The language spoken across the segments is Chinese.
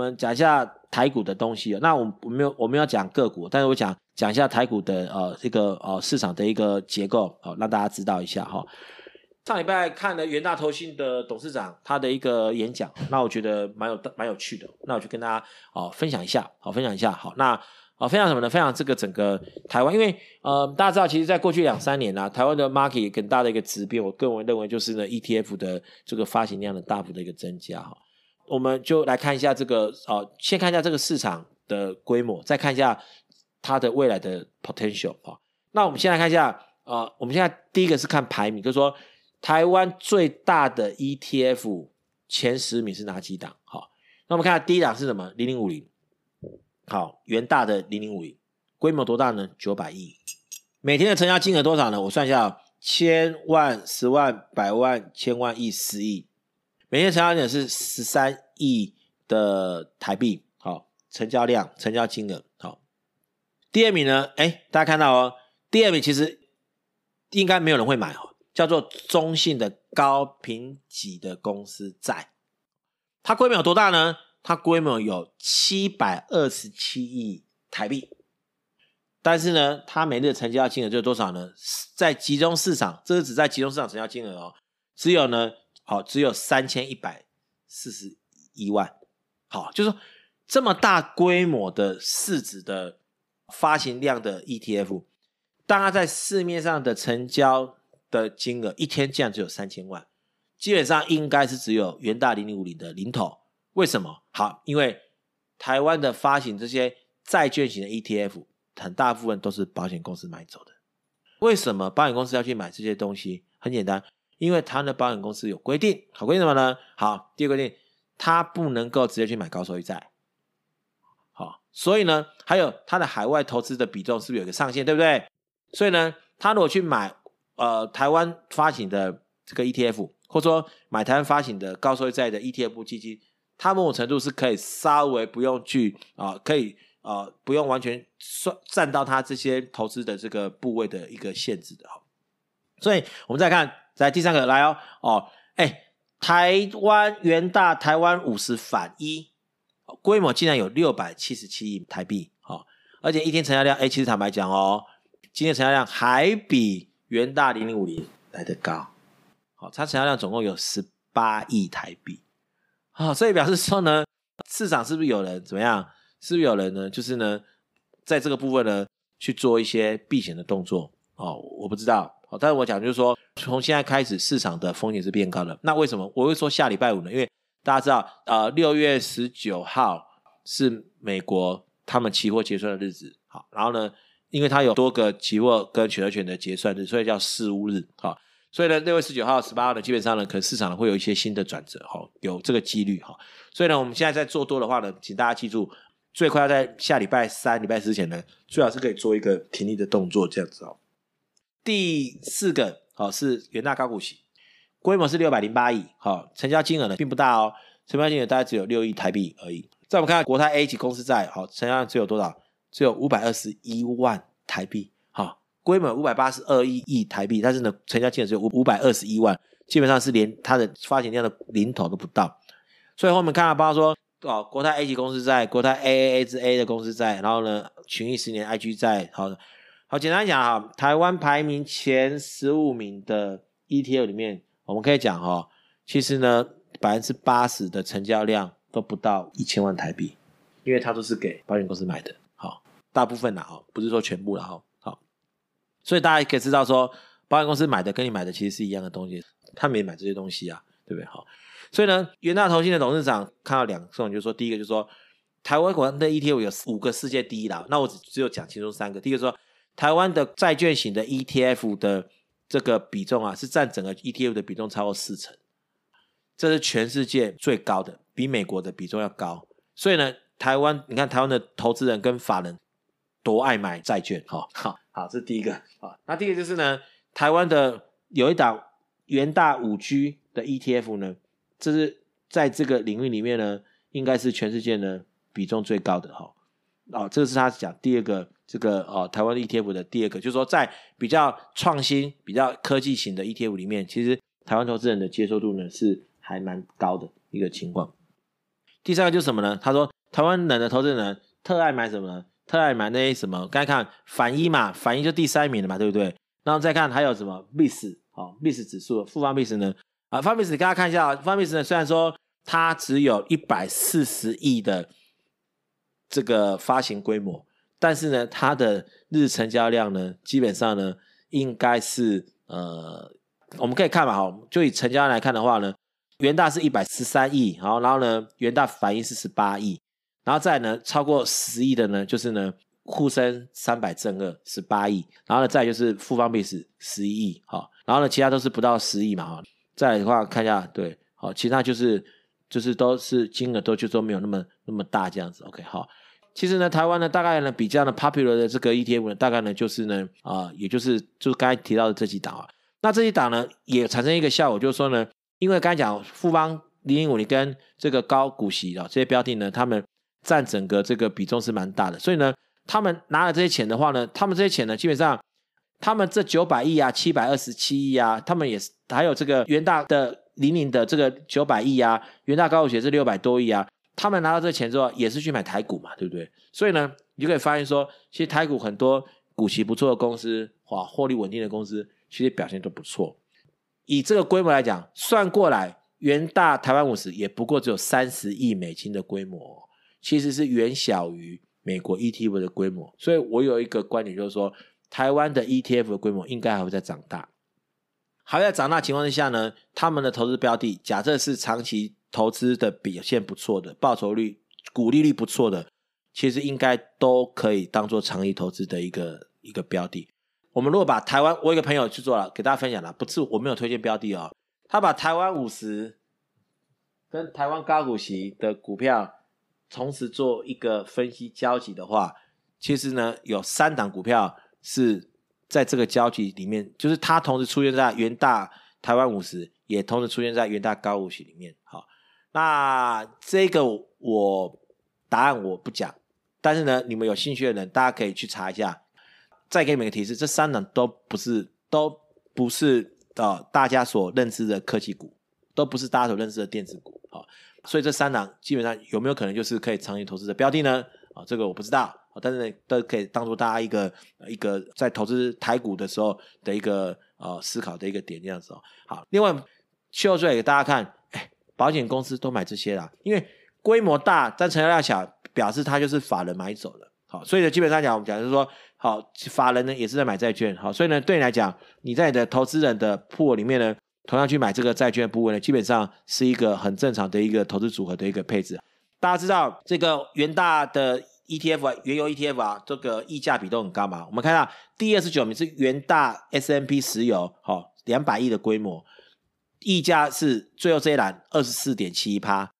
我们讲一下台股的东西。那我我没有我没有讲个股，但是我讲讲一下台股的呃这个呃市场的一个结构，好、让大家知道一下哈。上礼拜看了元大投信的董事长他的一个演讲，那我觉得蛮有蛮有趣的，那我就跟大家哦分享一下，好分享一下，好那啊、分享什么呢？分享这个整个台湾，因为呃大家知道，其实在过去两三年啊，台湾的 market 更大的一个质变，我个人认为就是呢 ETF 的这个发行量的大幅的一个增加哈。我们就来看一下这个哦，先看一下这个市场的规模，再看一下它的未来的 potential 啊。那我们先来看一下，呃，我们现在第一个是看排名，就是说。台湾最大的 ETF 前十名是哪几档？好，那我们看下第一档是什么？零零五零，好，元大的零零五零，规模多大呢？九百亿，每天的成交金额多少呢？我算一下，千万、十万、百万、千万、亿、十亿，每天成交金额是十三亿的台币。好，成交量、成交金额。好，第二名呢？哎，大家看到哦，第二名其实应该没有人会买哦。叫做中信的高评级的公司债，它规模有多大呢？它规模有七百二十七亿台币，但是呢，它每日成交金额就多少呢？在集中市场，这是指在集中市场成交金额哦，只有呢，好，只有三千一百四十一万，好，就是说这么大规模的市值的发行量的 ETF，当它在市面上的成交。的金额一天竟然只有三千万，基本上应该是只有元大零零五零的零头。为什么？好，因为台湾的发行这些债券型的 ETF，很大部分都是保险公司买走的。为什么保险公司要去买这些东西？很简单，因为他的保险公司有规定，好规定什么呢？好，第二个规定，它不能够直接去买高收益债。好，所以呢，还有它的海外投资的比重是不是有一个上限？对不对？所以呢，他如果去买。呃，台湾发行的这个 ETF，或者说买台湾发行的高收益债的 ETF 基金，它某种程度是可以稍微不用去啊、可以啊、不用完全算占到它这些投资的这个部位的一个限制的哈。所以我们再看，在第三个来哦哦，哎，台湾元大台湾五十反一，规模竟然有六百七十七亿台币，好，而且一天成交量，哎，其实坦白讲哦，今天成交量还比。元大零零五零来得高，好，它成交量总共有十八亿台币，好，所以表示说呢，市场是不是有人怎么样？是不是有人呢？就是呢，在这个部分呢去做一些避险的动作哦，我不知道，好，但是我讲就是说，从现在开始市场的风险是变高的。那为什么我会说下礼拜五呢？因为大家知道，呃，六月十九号是美国他们期货结算的日子，好，然后呢。因为它有多个期货跟选择权的结算日，所以叫四巫日，好，所以呢，六月十九号、十八号呢，基本上呢，可能市场会有一些新的转折，哈，有这个几率，哈，所以呢，我们现在在做多的话呢，请大家记住，最快要在下礼拜三、礼拜四之前呢，最好是可以做一个停利的动作，这样子哦。第四个，好，是元大高股息，规模是六百零八亿，好，成交金额呢并不大哦，成交金额大概只有六亿台币而已。再我们看看国泰 A 级公司债，好，成交量只有多少？只有五百二十一万台币，好，规模五百八十二亿亿台币，但是呢，成交金额只有五五百二十一万，基本上是连它的发行量的零头都不到。所以后面看到，包括说哦，国泰 A 级公司债，国泰 AAA 之 A 的公司债，然后呢，群益十年 IG 债，好，好，简单讲哈，台湾排名前十五名的 ETF 里面，我们可以讲哈，其实呢，百分之八十的成交量都不到一千万台币，因为它都是给保险公司买的。好大部分啦，哈，不是说全部啦，哈，好，所以大家也可以知道说，保险公司买的跟你买的其实是一样的东西，他没买这些东西啊，对不对？好，所以呢，元大投信的董事长看到两种，就是说，第一个就是说，台湾国的 ETF 有五个世界第一啦，那我只只有讲其中三个，第一个说，台湾的债券型的 ETF 的这个比重啊，是占整个 ETF 的比重超过四成，这是全世界最高的，比美国的比重要高，所以呢，台湾，你看台湾的投资人跟法人。多爱买债券，哈，好，好，这是第一个，好，那第二个就是呢，台湾的有一档元大五 G 的 ETF 呢，这是在这个领域里面呢，应该是全世界呢比重最高的，哈，哦这个是他讲第二个这个哦，台湾 ETF 的第二个，就是说在比较创新、比较科技型的 ETF 里面，其实台湾投资人的接受度呢是还蛮高的一个情况。第三个就是什么呢？他说台湾人的投资人特爱买什么呢？特爱买那些什么？刚才看反一嘛，反一就第三名了嘛，对不对？然后再看还有什么 miss 好，miss 指数，富邦 miss 呢？啊，富邦 VIX 给大家看一下啊，富邦 miss，虽然说它只有一百四十亿的这个发行规模，但是呢，它的日成交量呢，基本上呢，应该是呃，我们可以看嘛，哈，就以成交量来看的话呢，元大是一百十三亿，好，然后呢，元大反应是十八亿。然后再呢，超过十亿的呢，就是呢，沪深三百正二十八亿，然后呢，再就是富邦 VIX 十一亿，好，然后呢，其他都是不到十亿嘛，哈，再来的话看一下，对，好，其他就是就是都是金额都就说没有那么那么大这样子，OK，好，其实呢，台湾呢，大概呢比较呢 popular 的这个 ETF 呢，大概呢就是呢，啊、也就是就是刚才提到的这几档啊，那这几档呢也产生一个效果，就是说呢，因为刚才讲富邦零零五零跟这个高股息啊这些标的呢，他们占整个这个比重是蛮大的，所以呢，他们拿了这些钱的话呢，他们这些钱呢，基本上，他们这九百亿啊，七百二十七亿啊，他们也是还有这个元大的零零的这个九百亿啊，元大高股息是六百多亿啊，他们拿到这钱之后，也是去买台股嘛，对不对？所以呢，你就可以发现说，其实台股很多股息不错的公司，哇，获利稳定的公司，其实表现都不错。以这个规模来讲，算过来，元大台湾五十也不过只有三十亿美金的规模。其实是远小于美国 ETF 的规模，所以我有一个观点，就是说，台湾的 ETF 的规模应该还会再长大。还在长大情况之下呢，他们的投资标的，假设是长期投资的表现不错的，报酬率、股利率不错的，其实应该都可以当做长期投资的一个一个标的。我们如果把台湾，我有一个朋友去做了，给大家分享了，不是我没有推荐标的哦，他把台湾五十跟台湾高股息的股票。同时做一个分析交集的话，其实呢，有三档股票是在这个交集里面，就是它同时出现在元大台湾五十，也同时出现在元大高五十里面。好，那这个我答案我不讲，但是呢，你们有兴趣的人，大家可以去查一下。再给你们一个提示，这三档都不是，都不是呃大家所认知的科技股，都不是大家所认知的电子股。好。所以这三档基本上有没有可能就是可以长期投资的标的呢？啊，这个我不知道，但是，都可以当做大家一个一个在投资台股的时候的一个呃思考的一个点这样子哦。好，另外秀出来给大家看，哎，保险公司都买这些啦，因为规模大但成交量小，表示它就是法人买走了。好，所以呢，基本上讲我们讲就是说，好，法人呢也是在买债券。好，所以呢，对你来讲，你在你的投资人的铺里面呢。同样去买这个债券部位呢，基本上是一个很正常的一个投资组合的一个配置。大家知道这个元大的 ETF 啊，原油 ETF 啊，这个溢价比都很高嘛。我们看到第二十九名是元大 S M P 石油，好，两百亿的规模，溢价是最后这一栏二十四点七一趴。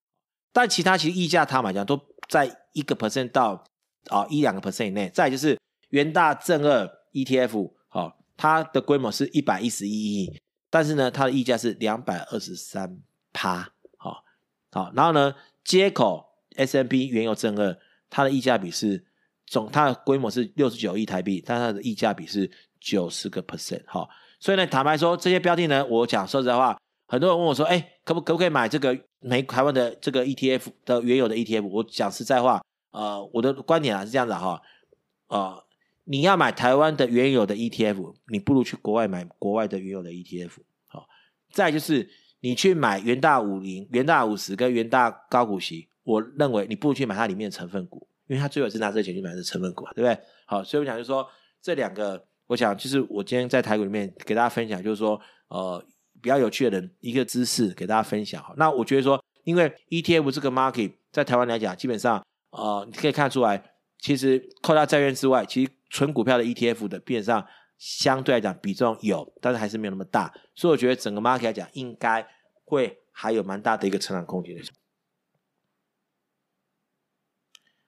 但其他其实溢价它嘛讲都在一个 percent 到啊一两个 percent 以内。再就是元大正二 ETF，好，它的规模是一百一十一亿。但是呢，它的溢价是两百二十三趴，好，好，然后呢，接口 S M P 原油正二，它的溢价比是总，它的规模是六十九亿台币，但它的溢价比是九十个 percent，哈，所以呢，坦白说，这些标的呢，我讲说实在话，很多人问我说，哎，可不可不可以买这个美台湾的这个 ETF 的原有的 ETF？我讲实在话，呃，我的观点啊是这样子哈，呃。你要买台湾的原有的 ETF，你不如去国外买国外的原有的 ETF。好，再就是你去买元大五零、元大五十跟元大高股息，我认为你不如去买它里面的成分股，因为它最后是拿这钱去买的成分股，对不对？好，所以我想就是说这两个，我想就是我今天在台股里面给大家分享，就是说呃比较有趣的人一个知识给大家分享。好，那我觉得说，因为 ETF 这个 market 在台湾来讲，基本上呃你可以看出来，其实扣掉债券之外，其实纯股票的 ETF 的，基本上相对来讲比重有，但是还是没有那么大，所以我觉得整个 market 来讲，应该会还有蛮大的一个成长空间的。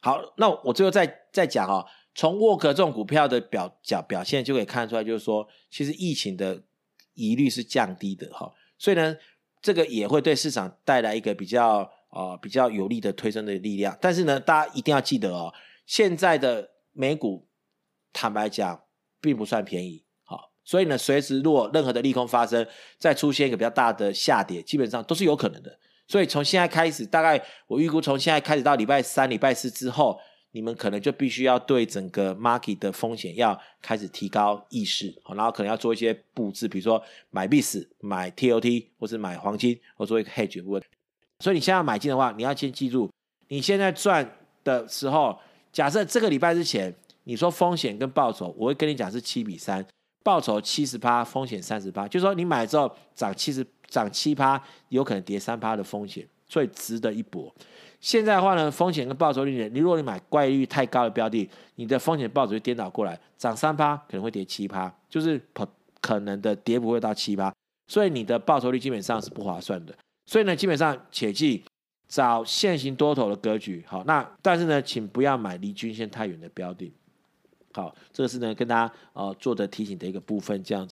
好，那我最后再再讲哦，从沃克这种股票的表角表现就可以看出来，就是说，其实疫情的疑虑是降低的哈，所以呢，这个也会对市场带来一个比较、呃、比较有力的推升的力量。但是呢，大家一定要记得哦，现在的美股。坦白讲，并不算便宜，好，所以呢，随时如果任何的利空发生，再出现一个比较大的下跌，基本上都是有可能的。所以从现在开始，大概我预估从现在开始到礼拜三、礼拜四之后，你们可能就必须要对整个 market 的风险要开始提高意识，然后可能要做一些布置，比如说买 BIS、买 TOT，或是买黄金，或做一个 hedge 问。所以你现在要买进的话，你要先记住，你现在赚的时候，假设这个礼拜之前，你说风险跟报酬，我会跟你讲是七比三，报酬七十八，风险三十八，就是说你买之后涨七十，涨七趴，有可能跌三趴的风险，所以值得一搏。现在的话呢，风险跟报酬率呢，你如果你买怪率太高的标的，你的风险报酬就颠倒过来，涨三趴可能会跌七趴，就是可可能的跌不会到七趴，所以你的报酬率基本上是不划算的。所以呢，基本上切记找现行多头的格局。好，那但是呢，请不要买离均线太远的标的。好，这个是呢跟大家呃做的提醒的一个部分，这样子。